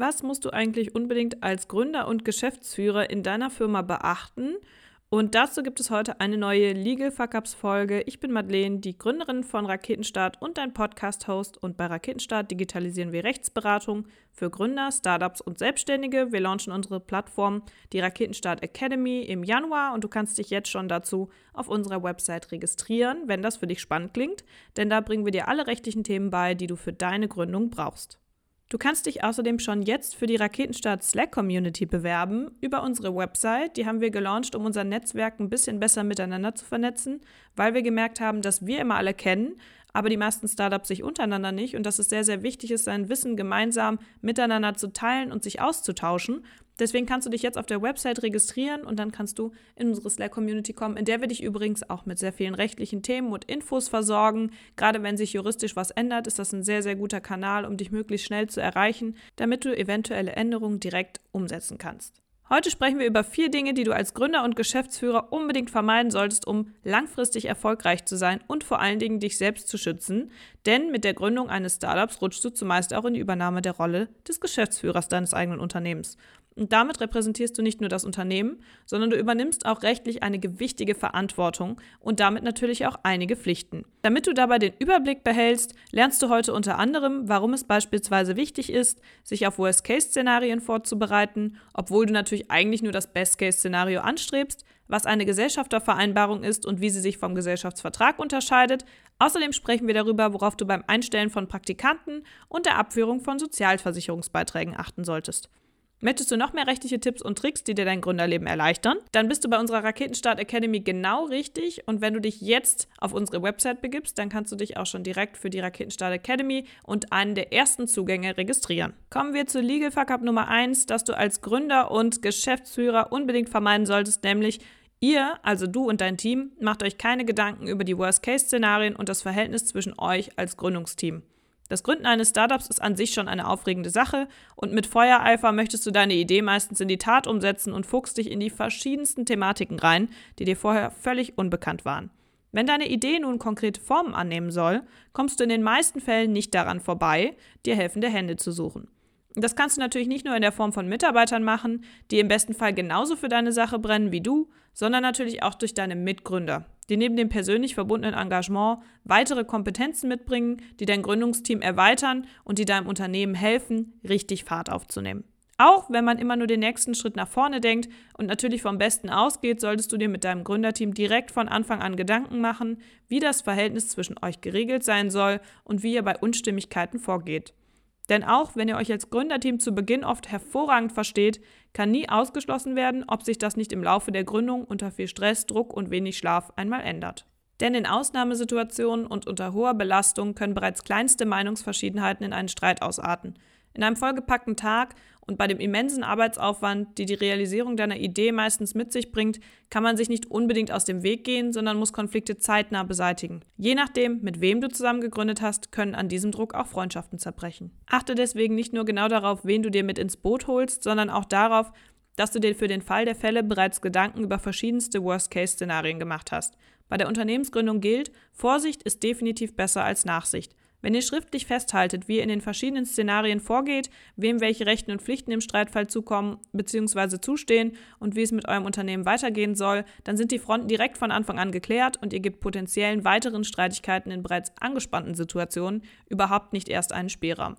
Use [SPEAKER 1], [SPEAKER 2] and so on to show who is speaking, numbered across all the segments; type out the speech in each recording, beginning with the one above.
[SPEAKER 1] Was musst du eigentlich unbedingt als Gründer und Geschäftsführer in deiner Firma beachten? Und dazu gibt es heute eine neue Legal Fuck Ups Folge. Ich bin Madeleine, die Gründerin von Raketenstart und dein Podcast-Host. Und bei Raketenstart digitalisieren wir Rechtsberatung für Gründer, Startups und Selbstständige. Wir launchen unsere Plattform, die Raketenstart Academy, im Januar. Und du kannst dich jetzt schon dazu auf unserer Website registrieren, wenn das für dich spannend klingt. Denn da bringen wir dir alle rechtlichen Themen bei, die du für deine Gründung brauchst. Du kannst dich außerdem schon jetzt für die Raketenstart Slack Community bewerben über unsere Website. Die haben wir gelauncht, um unser Netzwerk ein bisschen besser miteinander zu vernetzen, weil wir gemerkt haben, dass wir immer alle kennen, aber die meisten Startups sich untereinander nicht und dass es sehr, sehr wichtig ist, sein Wissen gemeinsam miteinander zu teilen und sich auszutauschen. Deswegen kannst du dich jetzt auf der Website registrieren und dann kannst du in unsere Slack-Community kommen, in der wir dich übrigens auch mit sehr vielen rechtlichen Themen und Infos versorgen. Gerade wenn sich juristisch was ändert, ist das ein sehr, sehr guter Kanal, um dich möglichst schnell zu erreichen, damit du eventuelle Änderungen direkt umsetzen kannst. Heute sprechen wir über vier Dinge, die du als Gründer und Geschäftsführer unbedingt vermeiden solltest, um langfristig erfolgreich zu sein und vor allen Dingen dich selbst zu schützen. Denn mit der Gründung eines Startups rutschst du zumeist auch in die Übernahme der Rolle des Geschäftsführers deines eigenen Unternehmens. Und damit repräsentierst du nicht nur das Unternehmen, sondern du übernimmst auch rechtlich eine gewichtige Verantwortung und damit natürlich auch einige Pflichten. Damit du dabei den Überblick behältst, lernst du heute unter anderem, warum es beispielsweise wichtig ist, sich auf Worst-Case-Szenarien vorzubereiten, obwohl du natürlich eigentlich nur das Best-Case-Szenario anstrebst, was eine Gesellschaftervereinbarung ist und wie sie sich vom Gesellschaftsvertrag unterscheidet. Außerdem sprechen wir darüber, worauf du beim Einstellen von Praktikanten und der Abführung von Sozialversicherungsbeiträgen achten solltest. Möchtest du noch mehr rechtliche Tipps und Tricks, die dir dein Gründerleben erleichtern? Dann bist du bei unserer Raketenstart Academy genau richtig. Und wenn du dich jetzt auf unsere Website begibst, dann kannst du dich auch schon direkt für die Raketenstart Academy und einen der ersten Zugänge registrieren. Kommen wir zu Legal Fuck Up Nummer 1, das du als Gründer und Geschäftsführer unbedingt vermeiden solltest, nämlich Ihr, also du und dein Team, macht euch keine Gedanken über die Worst-Case-Szenarien und das Verhältnis zwischen euch als Gründungsteam. Das Gründen eines Startups ist an sich schon eine aufregende Sache und mit Feuereifer möchtest du deine Idee meistens in die Tat umsetzen und fuchst dich in die verschiedensten Thematiken rein, die dir vorher völlig unbekannt waren. Wenn deine Idee nun konkrete Formen annehmen soll, kommst du in den meisten Fällen nicht daran vorbei, dir helfende Hände zu suchen. Das kannst du natürlich nicht nur in der Form von Mitarbeitern machen, die im besten Fall genauso für deine Sache brennen wie du, sondern natürlich auch durch deine Mitgründer, die neben dem persönlich verbundenen Engagement weitere Kompetenzen mitbringen, die dein Gründungsteam erweitern und die deinem Unternehmen helfen, richtig Fahrt aufzunehmen. Auch wenn man immer nur den nächsten Schritt nach vorne denkt und natürlich vom Besten ausgeht, solltest du dir mit deinem Gründerteam direkt von Anfang an Gedanken machen, wie das Verhältnis zwischen euch geregelt sein soll und wie ihr bei Unstimmigkeiten vorgeht. Denn auch wenn ihr euch als Gründerteam zu Beginn oft hervorragend versteht, kann nie ausgeschlossen werden, ob sich das nicht im Laufe der Gründung unter viel Stress, Druck und wenig Schlaf einmal ändert. Denn in Ausnahmesituationen und unter hoher Belastung können bereits kleinste Meinungsverschiedenheiten in einen Streit ausarten. In einem vollgepackten Tag und bei dem immensen Arbeitsaufwand, die die Realisierung deiner Idee meistens mit sich bringt, kann man sich nicht unbedingt aus dem Weg gehen, sondern muss Konflikte zeitnah beseitigen. Je nachdem, mit wem du zusammen gegründet hast, können an diesem Druck auch Freundschaften zerbrechen. Achte deswegen nicht nur genau darauf, wen du dir mit ins Boot holst, sondern auch darauf, dass du dir für den Fall der Fälle bereits Gedanken über verschiedenste Worst-Case-Szenarien gemacht hast. Bei der Unternehmensgründung gilt, Vorsicht ist definitiv besser als Nachsicht. Wenn ihr schriftlich festhaltet, wie ihr in den verschiedenen Szenarien vorgeht, wem welche Rechten und Pflichten im Streitfall zukommen bzw. zustehen und wie es mit eurem Unternehmen weitergehen soll, dann sind die Fronten direkt von Anfang an geklärt und ihr gebt potenziellen weiteren Streitigkeiten in bereits angespannten Situationen überhaupt nicht erst einen Spielraum.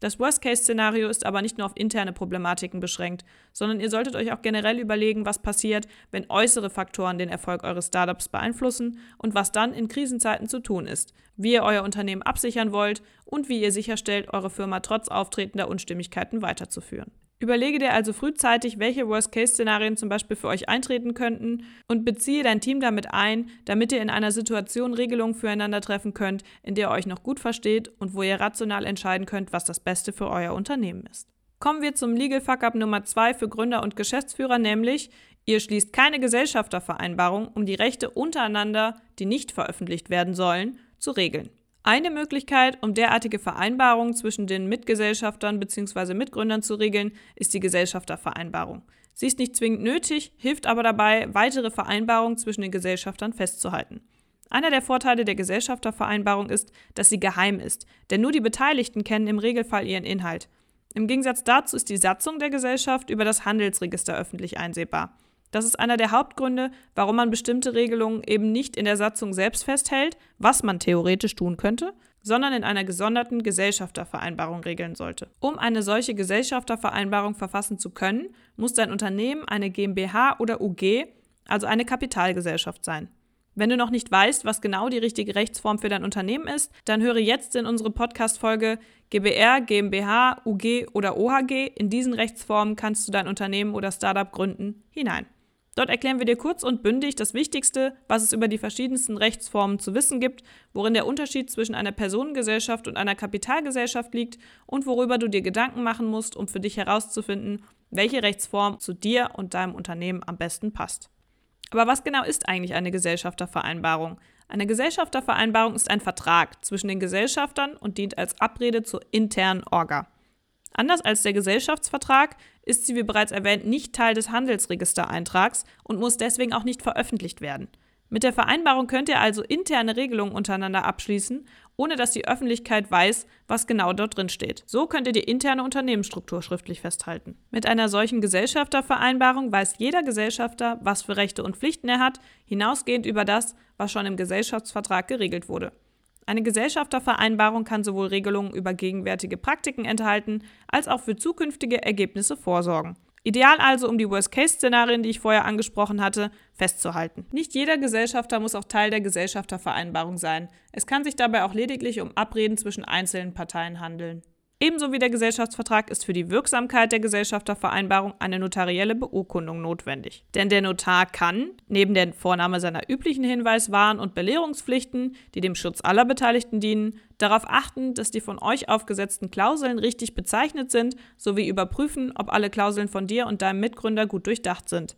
[SPEAKER 1] Das Worst-Case-Szenario ist aber nicht nur auf interne Problematiken beschränkt, sondern ihr solltet euch auch generell überlegen, was passiert, wenn äußere Faktoren den Erfolg eures Startups beeinflussen und was dann in Krisenzeiten zu tun ist, wie ihr euer Unternehmen absichern wollt und wie ihr sicherstellt, eure Firma trotz auftretender Unstimmigkeiten weiterzuführen. Überlege dir also frühzeitig, welche Worst-Case-Szenarien zum Beispiel für euch eintreten könnten und beziehe dein Team damit ein, damit ihr in einer Situation Regelungen füreinander treffen könnt, in der ihr euch noch gut versteht und wo ihr rational entscheiden könnt, was das Beste für euer Unternehmen ist. Kommen wir zum Legal Fuck-Up Nummer 2 für Gründer und Geschäftsführer, nämlich ihr schließt keine Gesellschaftervereinbarung, um die Rechte untereinander, die nicht veröffentlicht werden sollen, zu regeln. Eine Möglichkeit, um derartige Vereinbarungen zwischen den Mitgesellschaftern bzw. Mitgründern zu regeln, ist die Gesellschaftervereinbarung. Sie ist nicht zwingend nötig, hilft aber dabei, weitere Vereinbarungen zwischen den Gesellschaftern festzuhalten. Einer der Vorteile der Gesellschaftervereinbarung ist, dass sie geheim ist, denn nur die Beteiligten kennen im Regelfall ihren Inhalt. Im Gegensatz dazu ist die Satzung der Gesellschaft über das Handelsregister öffentlich einsehbar. Das ist einer der Hauptgründe, warum man bestimmte Regelungen eben nicht in der Satzung selbst festhält, was man theoretisch tun könnte, sondern in einer gesonderten Gesellschaftervereinbarung regeln sollte. Um eine solche Gesellschaftervereinbarung verfassen zu können, muss dein Unternehmen eine GmbH oder UG, also eine Kapitalgesellschaft sein. Wenn du noch nicht weißt, was genau die richtige Rechtsform für dein Unternehmen ist, dann höre jetzt in unsere Podcast-Folge GBR, GmbH, UG oder OHG. In diesen Rechtsformen kannst du dein Unternehmen oder Startup gründen hinein. Dort erklären wir dir kurz und bündig das Wichtigste, was es über die verschiedensten Rechtsformen zu wissen gibt, worin der Unterschied zwischen einer Personengesellschaft und einer Kapitalgesellschaft liegt und worüber du dir Gedanken machen musst, um für dich herauszufinden, welche Rechtsform zu dir und deinem Unternehmen am besten passt. Aber was genau ist eigentlich eine Gesellschaftervereinbarung? Eine Gesellschaftervereinbarung ist ein Vertrag zwischen den Gesellschaftern und dient als Abrede zur internen Orga. Anders als der Gesellschaftsvertrag ist sie, wie bereits erwähnt, nicht Teil des Handelsregistereintrags und muss deswegen auch nicht veröffentlicht werden. Mit der Vereinbarung könnt ihr also interne Regelungen untereinander abschließen, ohne dass die Öffentlichkeit weiß, was genau dort drin steht. So könnt ihr die interne Unternehmensstruktur schriftlich festhalten. Mit einer solchen Gesellschaftervereinbarung weiß jeder Gesellschafter, was für Rechte und Pflichten er hat, hinausgehend über das, was schon im Gesellschaftsvertrag geregelt wurde. Eine Gesellschaftervereinbarung kann sowohl Regelungen über gegenwärtige Praktiken enthalten, als auch für zukünftige Ergebnisse vorsorgen. Ideal also, um die Worst-Case-Szenarien, die ich vorher angesprochen hatte, festzuhalten. Nicht jeder Gesellschafter muss auch Teil der Gesellschaftervereinbarung sein. Es kann sich dabei auch lediglich um Abreden zwischen einzelnen Parteien handeln. Ebenso wie der Gesellschaftsvertrag ist für die Wirksamkeit der Gesellschaftervereinbarung eine notarielle Beurkundung notwendig. Denn der Notar kann, neben der Vornahme seiner üblichen Hinweiswahn- und Belehrungspflichten, die dem Schutz aller Beteiligten dienen, darauf achten, dass die von euch aufgesetzten Klauseln richtig bezeichnet sind, sowie überprüfen, ob alle Klauseln von dir und deinem Mitgründer gut durchdacht sind.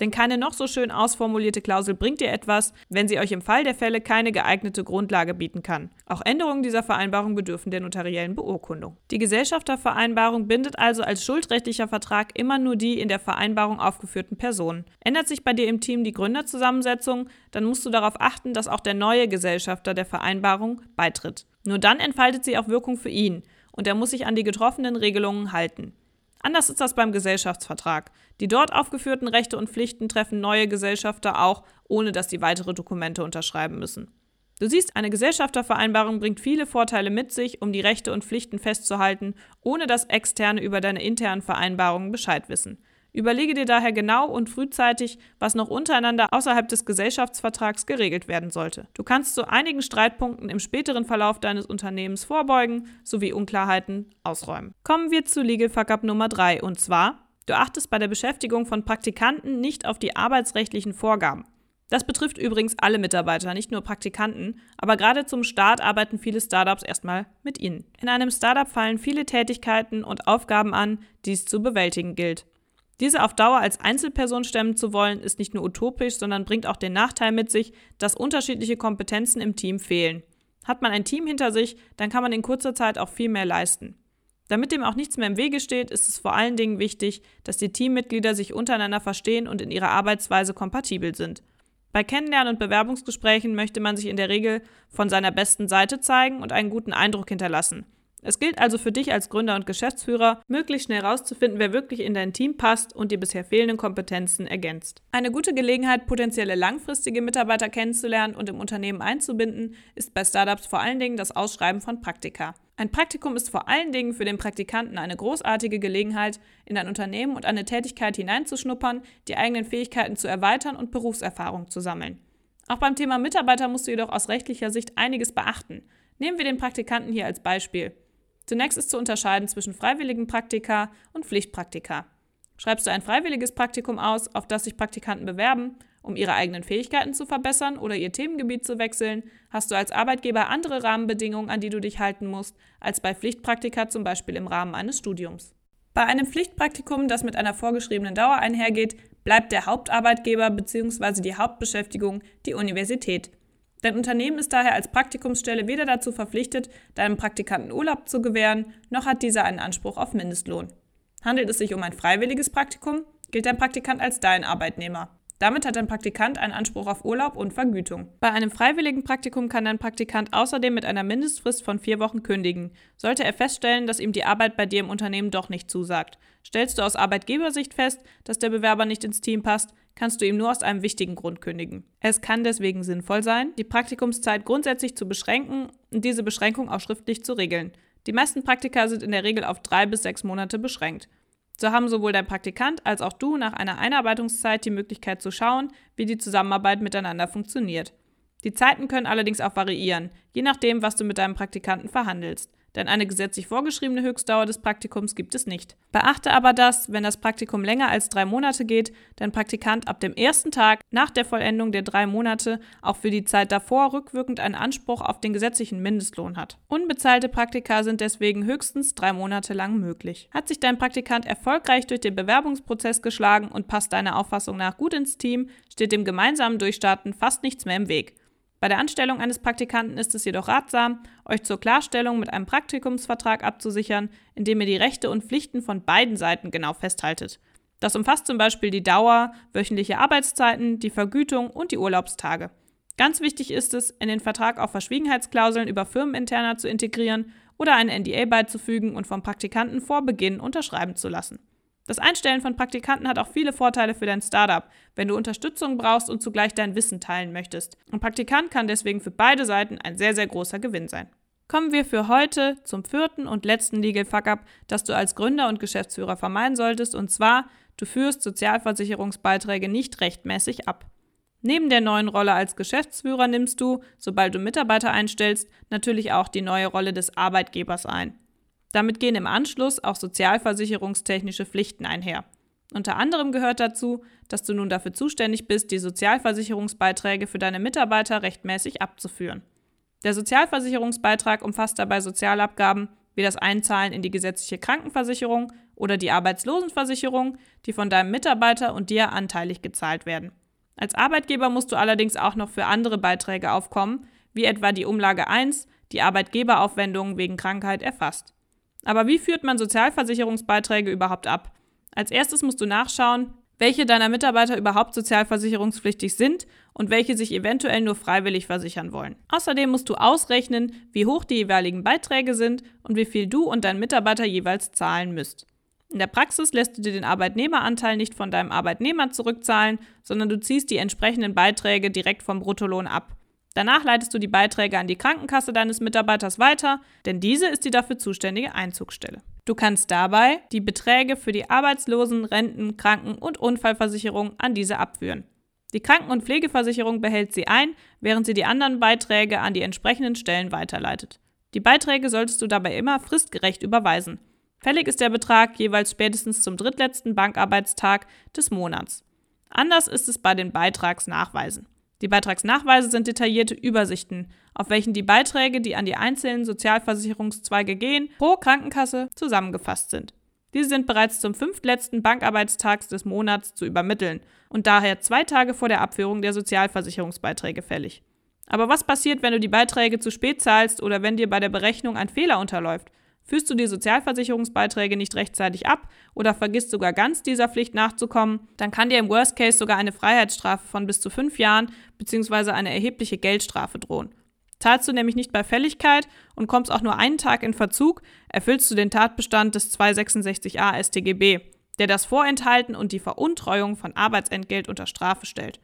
[SPEAKER 1] Denn keine noch so schön ausformulierte Klausel bringt dir etwas, wenn sie euch im Fall der Fälle keine geeignete Grundlage bieten kann. Auch Änderungen dieser Vereinbarung bedürfen der notariellen Beurkundung. Die Gesellschaftervereinbarung bindet also als schuldrechtlicher Vertrag immer nur die in der Vereinbarung aufgeführten Personen. Ändert sich bei dir im Team die Gründerzusammensetzung, dann musst du darauf achten, dass auch der neue Gesellschafter der Vereinbarung beitritt. Nur dann entfaltet sie auch Wirkung für ihn und er muss sich an die getroffenen Regelungen halten. Anders ist das beim Gesellschaftsvertrag. Die dort aufgeführten Rechte und Pflichten treffen neue Gesellschafter auch, ohne dass sie weitere Dokumente unterschreiben müssen. Du siehst, eine Gesellschaftervereinbarung bringt viele Vorteile mit sich, um die Rechte und Pflichten festzuhalten, ohne dass Externe über deine internen Vereinbarungen Bescheid wissen. Überlege dir daher genau und frühzeitig, was noch untereinander außerhalb des Gesellschaftsvertrags geregelt werden sollte. Du kannst zu einigen Streitpunkten im späteren Verlauf deines Unternehmens vorbeugen sowie Unklarheiten ausräumen. Kommen wir zu Legal Fuck Up Nummer 3 und zwar, du achtest bei der Beschäftigung von Praktikanten nicht auf die arbeitsrechtlichen Vorgaben. Das betrifft übrigens alle Mitarbeiter, nicht nur Praktikanten, aber gerade zum Start arbeiten viele Startups erstmal mit ihnen. In einem Startup fallen viele Tätigkeiten und Aufgaben an, die es zu bewältigen gilt. Diese auf Dauer als Einzelperson stemmen zu wollen, ist nicht nur utopisch, sondern bringt auch den Nachteil mit sich, dass unterschiedliche Kompetenzen im Team fehlen. Hat man ein Team hinter sich, dann kann man in kurzer Zeit auch viel mehr leisten. Damit dem auch nichts mehr im Wege steht, ist es vor allen Dingen wichtig, dass die Teammitglieder sich untereinander verstehen und in ihrer Arbeitsweise kompatibel sind. Bei Kennenlernen und Bewerbungsgesprächen möchte man sich in der Regel von seiner besten Seite zeigen und einen guten Eindruck hinterlassen. Es gilt also für dich als Gründer und Geschäftsführer, möglichst schnell herauszufinden, wer wirklich in dein Team passt und die bisher fehlenden Kompetenzen ergänzt. Eine gute Gelegenheit, potenzielle langfristige Mitarbeiter kennenzulernen und im Unternehmen einzubinden, ist bei Startups vor allen Dingen das Ausschreiben von Praktika. Ein Praktikum ist vor allen Dingen für den Praktikanten eine großartige Gelegenheit, in ein Unternehmen und eine Tätigkeit hineinzuschnuppern, die eigenen Fähigkeiten zu erweitern und Berufserfahrung zu sammeln. Auch beim Thema Mitarbeiter musst du jedoch aus rechtlicher Sicht einiges beachten. Nehmen wir den Praktikanten hier als Beispiel. Zunächst ist zu unterscheiden zwischen freiwilligen Praktika und Pflichtpraktika. Schreibst du ein freiwilliges Praktikum aus, auf das sich Praktikanten bewerben, um ihre eigenen Fähigkeiten zu verbessern oder ihr Themengebiet zu wechseln, hast du als Arbeitgeber andere Rahmenbedingungen, an die du dich halten musst, als bei Pflichtpraktika zum Beispiel im Rahmen eines Studiums. Bei einem Pflichtpraktikum, das mit einer vorgeschriebenen Dauer einhergeht, bleibt der Hauptarbeitgeber bzw. die Hauptbeschäftigung die Universität. Dein Unternehmen ist daher als Praktikumsstelle weder dazu verpflichtet, deinem Praktikanten Urlaub zu gewähren, noch hat dieser einen Anspruch auf Mindestlohn. Handelt es sich um ein freiwilliges Praktikum, gilt dein Praktikant als dein Arbeitnehmer. Damit hat ein Praktikant einen Anspruch auf Urlaub und Vergütung. Bei einem freiwilligen Praktikum kann ein Praktikant außerdem mit einer Mindestfrist von vier Wochen kündigen, sollte er feststellen, dass ihm die Arbeit bei dir im Unternehmen doch nicht zusagt. Stellst du aus Arbeitgebersicht fest, dass der Bewerber nicht ins Team passt, kannst du ihm nur aus einem wichtigen Grund kündigen. Es kann deswegen sinnvoll sein, die Praktikumszeit grundsätzlich zu beschränken und diese Beschränkung auch schriftlich zu regeln. Die meisten Praktika sind in der Regel auf drei bis sechs Monate beschränkt. So haben sowohl dein Praktikant als auch du nach einer Einarbeitungszeit die Möglichkeit zu schauen, wie die Zusammenarbeit miteinander funktioniert. Die Zeiten können allerdings auch variieren, je nachdem, was du mit deinem Praktikanten verhandelst denn eine gesetzlich vorgeschriebene Höchstdauer des Praktikums gibt es nicht. Beachte aber, dass, wenn das Praktikum länger als drei Monate geht, dein Praktikant ab dem ersten Tag nach der Vollendung der drei Monate auch für die Zeit davor rückwirkend einen Anspruch auf den gesetzlichen Mindestlohn hat. Unbezahlte Praktika sind deswegen höchstens drei Monate lang möglich. Hat sich dein Praktikant erfolgreich durch den Bewerbungsprozess geschlagen und passt deiner Auffassung nach gut ins Team, steht dem gemeinsamen Durchstarten fast nichts mehr im Weg. Bei der Anstellung eines Praktikanten ist es jedoch ratsam, euch zur Klarstellung mit einem Praktikumsvertrag abzusichern, indem ihr die Rechte und Pflichten von beiden Seiten genau festhaltet. Das umfasst zum Beispiel die Dauer, wöchentliche Arbeitszeiten, die Vergütung und die Urlaubstage. Ganz wichtig ist es, in den Vertrag auch Verschwiegenheitsklauseln über Firmeninterner zu integrieren oder ein NDA beizufügen und vom Praktikanten vor Beginn unterschreiben zu lassen. Das Einstellen von Praktikanten hat auch viele Vorteile für dein Startup, wenn du Unterstützung brauchst und zugleich dein Wissen teilen möchtest. Ein Praktikant kann deswegen für beide Seiten ein sehr, sehr großer Gewinn sein. Kommen wir für heute zum vierten und letzten Legal Fuck-up, das du als Gründer und Geschäftsführer vermeiden solltest, und zwar, du führst Sozialversicherungsbeiträge nicht rechtmäßig ab. Neben der neuen Rolle als Geschäftsführer nimmst du, sobald du Mitarbeiter einstellst, natürlich auch die neue Rolle des Arbeitgebers ein. Damit gehen im Anschluss auch sozialversicherungstechnische Pflichten einher. Unter anderem gehört dazu, dass du nun dafür zuständig bist, die Sozialversicherungsbeiträge für deine Mitarbeiter rechtmäßig abzuführen. Der Sozialversicherungsbeitrag umfasst dabei Sozialabgaben wie das Einzahlen in die gesetzliche Krankenversicherung oder die Arbeitslosenversicherung, die von deinem Mitarbeiter und dir anteilig gezahlt werden. Als Arbeitgeber musst du allerdings auch noch für andere Beiträge aufkommen, wie etwa die Umlage 1, die Arbeitgeberaufwendungen wegen Krankheit erfasst. Aber wie führt man Sozialversicherungsbeiträge überhaupt ab? Als erstes musst du nachschauen, welche deiner Mitarbeiter überhaupt sozialversicherungspflichtig sind und welche sich eventuell nur freiwillig versichern wollen. Außerdem musst du ausrechnen, wie hoch die jeweiligen Beiträge sind und wie viel du und dein Mitarbeiter jeweils zahlen müsst. In der Praxis lässt du dir den Arbeitnehmeranteil nicht von deinem Arbeitnehmer zurückzahlen, sondern du ziehst die entsprechenden Beiträge direkt vom Bruttolohn ab. Danach leitest du die Beiträge an die Krankenkasse deines Mitarbeiters weiter, denn diese ist die dafür zuständige Einzugsstelle. Du kannst dabei die Beträge für die Arbeitslosen-, Renten-, Kranken- und Unfallversicherung an diese abführen. Die Kranken- und Pflegeversicherung behält sie ein, während sie die anderen Beiträge an die entsprechenden Stellen weiterleitet. Die Beiträge solltest du dabei immer fristgerecht überweisen. Fällig ist der Betrag jeweils spätestens zum drittletzten Bankarbeitstag des Monats. Anders ist es bei den Beitragsnachweisen. Die Beitragsnachweise sind detaillierte Übersichten, auf welchen die Beiträge, die an die einzelnen Sozialversicherungszweige gehen, pro Krankenkasse zusammengefasst sind. Diese sind bereits zum fünftletzten Bankarbeitstags des Monats zu übermitteln und daher zwei Tage vor der Abführung der Sozialversicherungsbeiträge fällig. Aber was passiert, wenn du die Beiträge zu spät zahlst oder wenn dir bei der Berechnung ein Fehler unterläuft? Führst du die Sozialversicherungsbeiträge nicht rechtzeitig ab oder vergisst sogar ganz dieser Pflicht nachzukommen, dann kann dir im Worst Case sogar eine Freiheitsstrafe von bis zu fünf Jahren bzw. eine erhebliche Geldstrafe drohen. Zahlst du nämlich nicht bei Fälligkeit und kommst auch nur einen Tag in Verzug, erfüllst du den Tatbestand des 266a StGB, der das Vorenthalten und die Veruntreuung von Arbeitsentgelt unter Strafe stellt.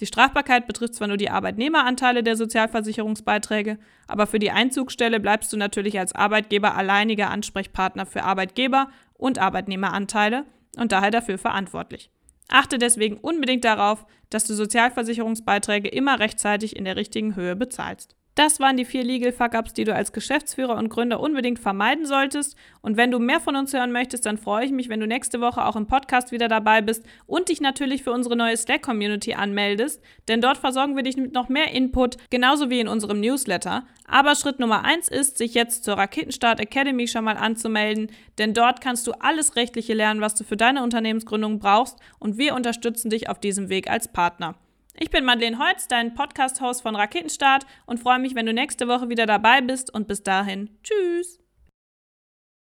[SPEAKER 1] Die Strafbarkeit betrifft zwar nur die Arbeitnehmeranteile der Sozialversicherungsbeiträge, aber für die Einzugsstelle bleibst du natürlich als Arbeitgeber alleiniger Ansprechpartner für Arbeitgeber und Arbeitnehmeranteile und daher dafür verantwortlich. Achte deswegen unbedingt darauf, dass du Sozialversicherungsbeiträge immer rechtzeitig in der richtigen Höhe bezahlst. Das waren die vier Legal Fuck-Ups, die du als Geschäftsführer und Gründer unbedingt vermeiden solltest. Und wenn du mehr von uns hören möchtest, dann freue ich mich, wenn du nächste Woche auch im Podcast wieder dabei bist und dich natürlich für unsere neue Slack-Community anmeldest, denn dort versorgen wir dich mit noch mehr Input, genauso wie in unserem Newsletter. Aber Schritt Nummer eins ist, sich jetzt zur Raketenstart Academy schon mal anzumelden, denn dort kannst du alles Rechtliche lernen, was du für deine Unternehmensgründung brauchst und wir unterstützen dich auf diesem Weg als Partner. Ich bin Madeleine Holz, dein Podcast-Host von Raketenstart und freue mich, wenn du nächste Woche wieder dabei bist und bis dahin, tschüss!